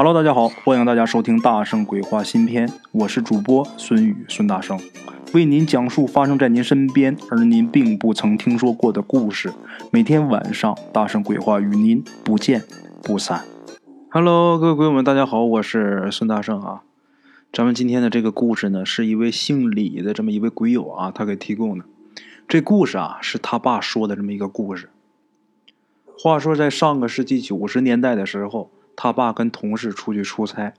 Hello，大家好，欢迎大家收听《大圣鬼话》新篇，我是主播孙宇孙大圣，为您讲述发生在您身边而您并不曾听说过的故事。每天晚上，《大圣鬼话》与您不见不散。Hello，各位鬼友们，大家好，我是孙大圣啊。咱们今天的这个故事呢，是一位姓李的这么一位鬼友啊，他给提供的。这故事啊，是他爸说的这么一个故事。话说在上个世纪九十年代的时候。他爸跟同事出去出差，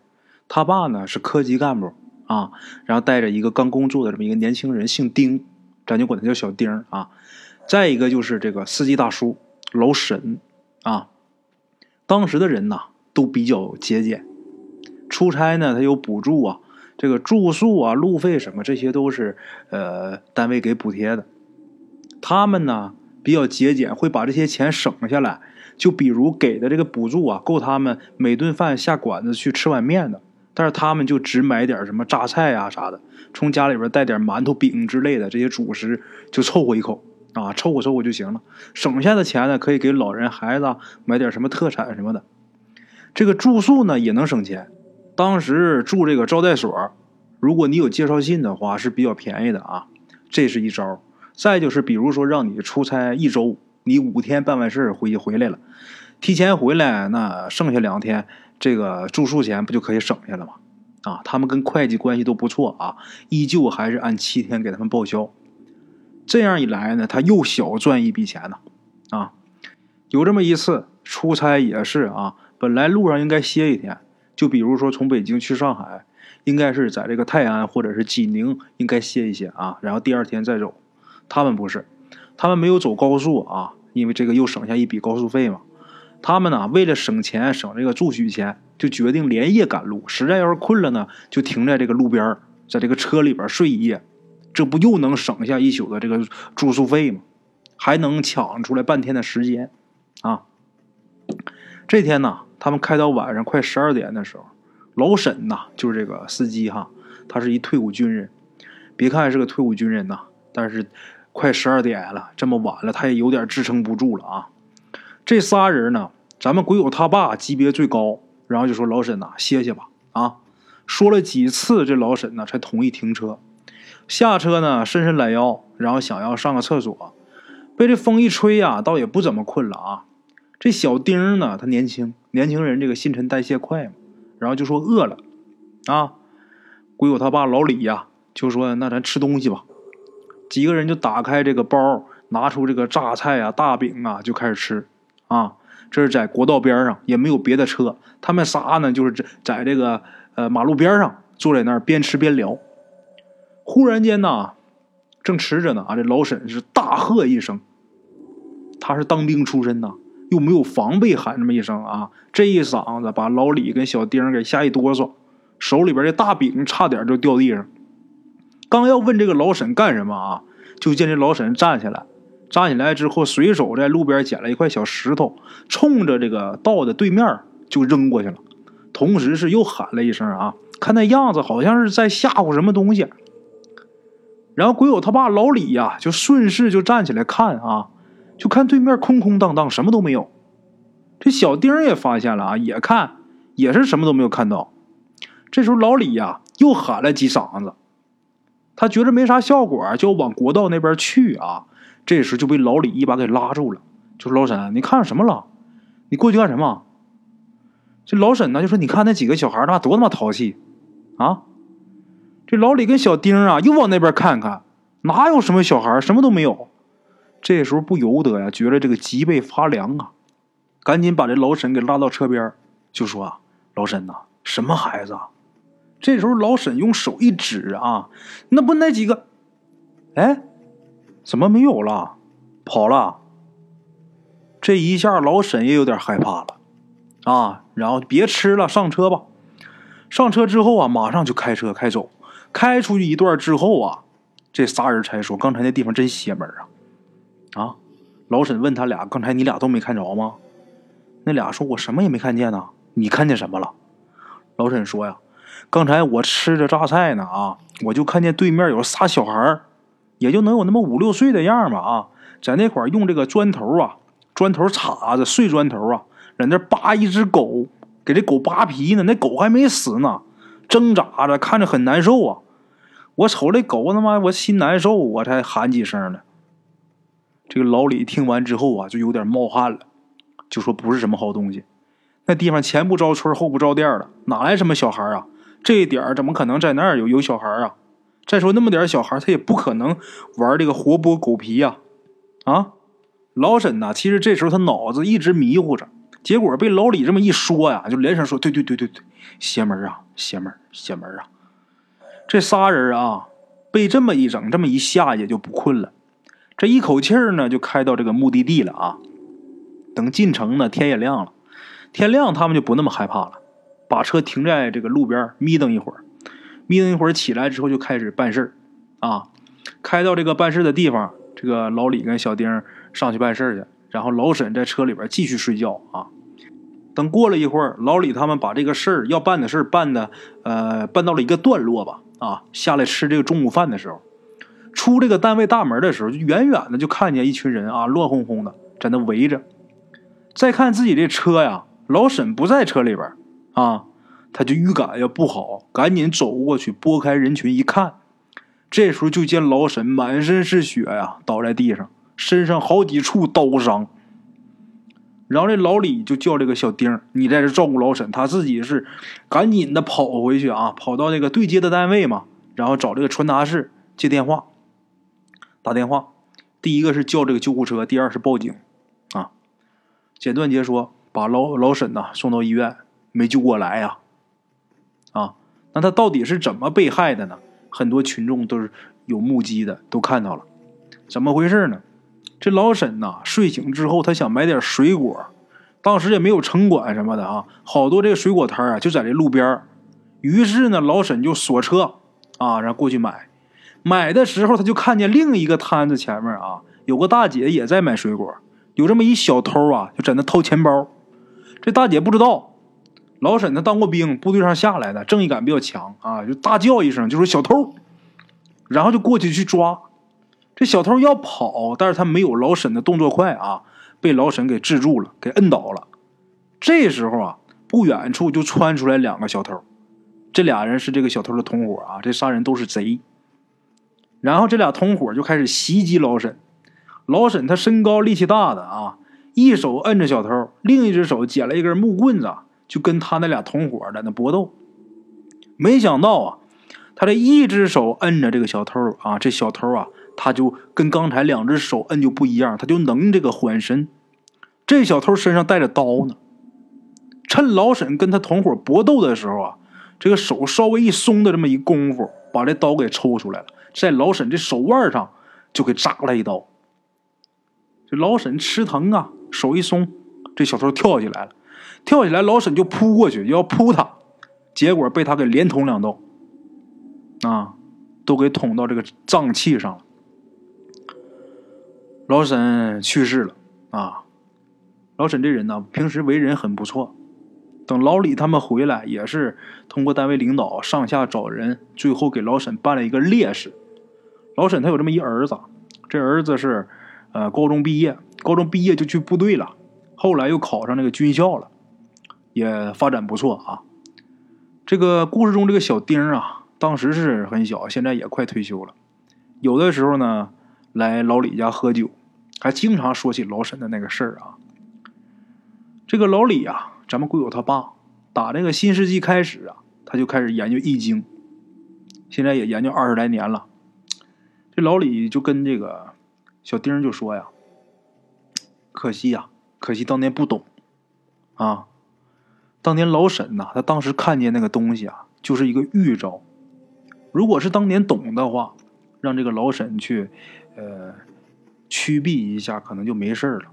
他爸呢是科级干部啊，然后带着一个刚工作的这么一个年轻人，姓丁，咱就管他叫小丁啊。再一个就是这个司机大叔老沈啊。当时的人呐都比较节俭，出差呢他有补助啊，这个住宿啊、路费什么这些都是呃单位给补贴的。他们呢比较节俭，会把这些钱省下来。就比如给的这个补助啊，够他们每顿饭下馆子去吃碗面的，但是他们就只买点什么榨菜呀啥的，从家里边带点馒头、饼之类的这些主食就凑合一口啊，凑合凑合就行了。省下的钱呢，可以给老人孩子买点什么特产什么的。这个住宿呢也能省钱，当时住这个招待所，如果你有介绍信的话是比较便宜的啊，这是一招。再就是比如说让你出差一周。你五天办完事儿回回来了，提前回来，那剩下两天这个住宿钱不就可以省下了吗？啊，他们跟会计关系都不错啊，依旧还是按七天给他们报销。这样一来呢，他又小赚一笔钱呢。啊，有这么一次出差也是啊，本来路上应该歇一天，就比如说从北京去上海，应该是在这个泰安或者是济宁应该歇一歇啊，然后第二天再走。他们不是，他们没有走高速啊。因为这个又省下一笔高速费嘛，他们呢为了省钱省这个住宿钱，就决定连夜赶路。实在要是困了呢，就停在这个路边在这个车里边睡一夜，这不又能省下一宿的这个住宿费吗？还能抢出来半天的时间啊！这天呢，他们开到晚上快十二点的时候，老沈呐，就是这个司机哈，他是一退伍军人。别看是个退伍军人呐，但是。快十二点了，这么晚了，他也有点支撑不住了啊！这仨人呢，咱们鬼友他爸级别最高，然后就说老沈呐，歇歇吧啊！说了几次，这老沈呢才同意停车。下车呢，伸伸懒腰，然后想要上个厕所，被这风一吹呀，倒也不怎么困了啊！这小丁呢，他年轻，年轻人这个新陈代谢快嘛，然后就说饿了啊！鬼友他爸老李呀，就说那咱吃东西吧。几个人就打开这个包，拿出这个榨菜啊、大饼啊，就开始吃。啊，这是在国道边上，也没有别的车。他们仨呢，就是在这个呃马路边上坐在那儿，边吃边聊。忽然间呢，正吃着呢，啊，这老沈是大喝一声。他是当兵出身呐，又没有防备，喊这么一声啊，这一嗓子把老李跟小丁给吓一哆嗦，手里边的大饼差点就掉地上。刚要问这个老沈干什么啊，就见这老沈站起来，站起来之后，随手在路边捡了一块小石头，冲着这个道的对面就扔过去了，同时是又喊了一声啊，看那样子好像是在吓唬什么东西。然后鬼友他爸老李呀，就顺势就站起来看啊，就看对面空空荡荡，什么都没有。这小丁也发现了啊，也看，也是什么都没有看到。这时候老李呀，又喊了几嗓子。他觉着没啥效果，就往国道那边去啊。这时就被老李一把给拉住了，就说：“老沈，你看什么了？你过去干什么？”这老沈呢就说：“你看那几个小孩，那多他妈淘气啊！”这老李跟小丁啊又往那边看看，哪有什么小孩，什么都没有。这时候不由得呀，觉得这个脊背发凉啊，赶紧把这老沈给拉到车边，就说：“啊，老沈呐，什么孩子？”这时候，老沈用手一指啊，那不那几个？哎，怎么没有了？跑了？这一下，老沈也有点害怕了啊！然后别吃了，上车吧。上车之后啊，马上就开车开走。开出去一段之后啊，这仨人才说：“刚才那地方真邪门啊！”啊，老沈问他俩：“刚才你俩都没看着吗？”那俩说：“我什么也没看见呢。”你看见什么了？老沈说：“呀。”刚才我吃着榨菜呢啊，我就看见对面有仨小孩也就能有那么五六岁的样吧啊，在那块用这个砖头啊，砖头叉子碎砖头啊，在那扒一只狗给这狗扒皮呢，那狗还没死呢，挣扎着，看着很难受啊。我瞅这狗他妈，我心难受，我才喊几声呢。这个老李听完之后啊，就有点冒汗了，就说不是什么好东西。那地方前不着村后不着店的，哪来什么小孩啊？这一点怎么可能在那儿有有小孩啊？再说那么点小孩，他也不可能玩这个活剥狗皮呀！啊，老沈呐，其实这时候他脑子一直迷糊着，结果被老李这么一说呀，就连声说：“对对对对对，邪门啊，邪门，邪门啊！”这仨人啊，被这么一整，这么一下，也就不困了。这一口气儿呢，就开到这个目的地了啊。等进城呢，天也亮了。天亮，他们就不那么害怕了，把车停在这个路边，眯瞪一会儿。眯瞪一会儿，起来之后就开始办事儿啊。开到这个办事的地方，这个老李跟小丁上去办事去，然后老沈在车里边继续睡觉啊。等过了一会儿，老李他们把这个事儿要办的事儿办的呃办到了一个段落吧啊，下来吃这个中午饭的时候，出这个单位大门的时候，就远远的就看见一群人啊，乱哄哄的在那围着。再看自己这车呀。老沈不在车里边啊，他就预感要不好，赶紧走过去拨开人群一看，这时候就见老沈满身是血呀，倒在地上，身上好几处刀伤。然后这老李就叫这个小丁你在这照顾老沈，他自己是赶紧的跑回去啊，跑到这个对接的单位嘛，然后找这个传达室接电话，打电话，第一个是叫这个救护车，第二是报警啊。简短截说。把老老沈呐送到医院，没救过来呀！啊，那他到底是怎么被害的呢？很多群众都是有目击的，都看到了，怎么回事呢？这老沈呐睡醒之后，他想买点水果，当时也没有城管什么的啊，好多这个水果摊啊就在这路边于是呢，老沈就锁车啊，然后过去买。买的时候，他就看见另一个摊子前面啊有个大姐也在买水果，有这么一小偷啊就在那掏钱包。这大姐不知道，老沈他当过兵，部队上下来的，正义感比较强啊，就大叫一声，就说小偷，然后就过去去抓。这小偷要跑，但是他没有老沈的动作快啊，被老沈给制住了，给摁倒了。这时候啊，不远处就窜出来两个小偷，这俩人是这个小偷的同伙啊，这仨人都是贼。然后这俩同伙就开始袭击老沈，老沈他身高力气大的啊。一手摁着小偷，另一只手捡了一根木棍子，就跟他那俩同伙在那搏斗。没想到啊，他这一只手摁着这个小偷啊，这小偷啊，他就跟刚才两只手摁就不一样，他就能这个缓身。这小偷身上带着刀呢，趁老沈跟他同伙搏斗的时候啊，这个手稍微一松的这么一功夫，把这刀给抽出来了，在老沈这手腕上就给扎了一刀。这老沈吃疼啊。手一松，这小偷跳起来了，跳起来，老沈就扑过去要扑他，结果被他给连捅两刀，啊，都给捅到这个脏器上了。老沈去世了啊！老沈这人呢，平时为人很不错。等老李他们回来，也是通过单位领导上下找人，最后给老沈办了一个烈士。老沈他有这么一儿子，这儿子是呃高中毕业。高中毕业就去部队了，后来又考上那个军校了，也发展不错啊。这个故事中这个小丁啊，当时是很小，现在也快退休了。有的时候呢，来老李家喝酒，还经常说起老沈的那个事儿啊。这个老李啊，咱们贵友他爸，打这个新世纪开始啊，他就开始研究易经，现在也研究二十来年了。这老李就跟这个小丁就说呀。可惜呀，可惜当年不懂，啊，当年老沈呐，他当时看见那个东西啊，就是一个预兆。如果是当年懂的话，让这个老沈去，呃，驱避一下，可能就没事了。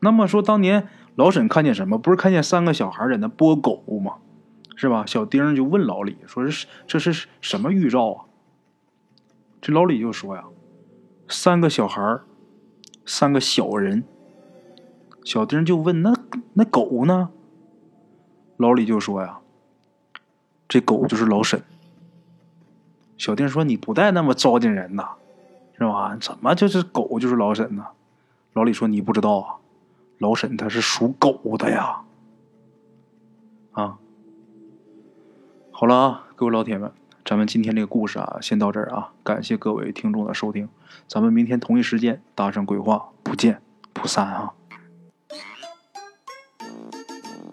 那么说，当年老沈看见什么？不是看见三个小孩在那拨狗吗？是吧？小丁就问老李说：“是这是什么预兆啊？”这老李就说呀：“三个小孩三个小人，小丁就问：“那那狗呢？”老李就说：“呀，这狗就是老沈。”小丁说：“你不带那么糟践人呐，是吧？怎么就是狗就是老沈呢？”老李说：“你不知道啊，老沈他是属狗的呀。啊，好了啊，各位老铁们，咱们今天这个故事啊，先到这儿啊。感谢各位听众的收听，咱们明天同一时间大圣鬼话不见不散啊。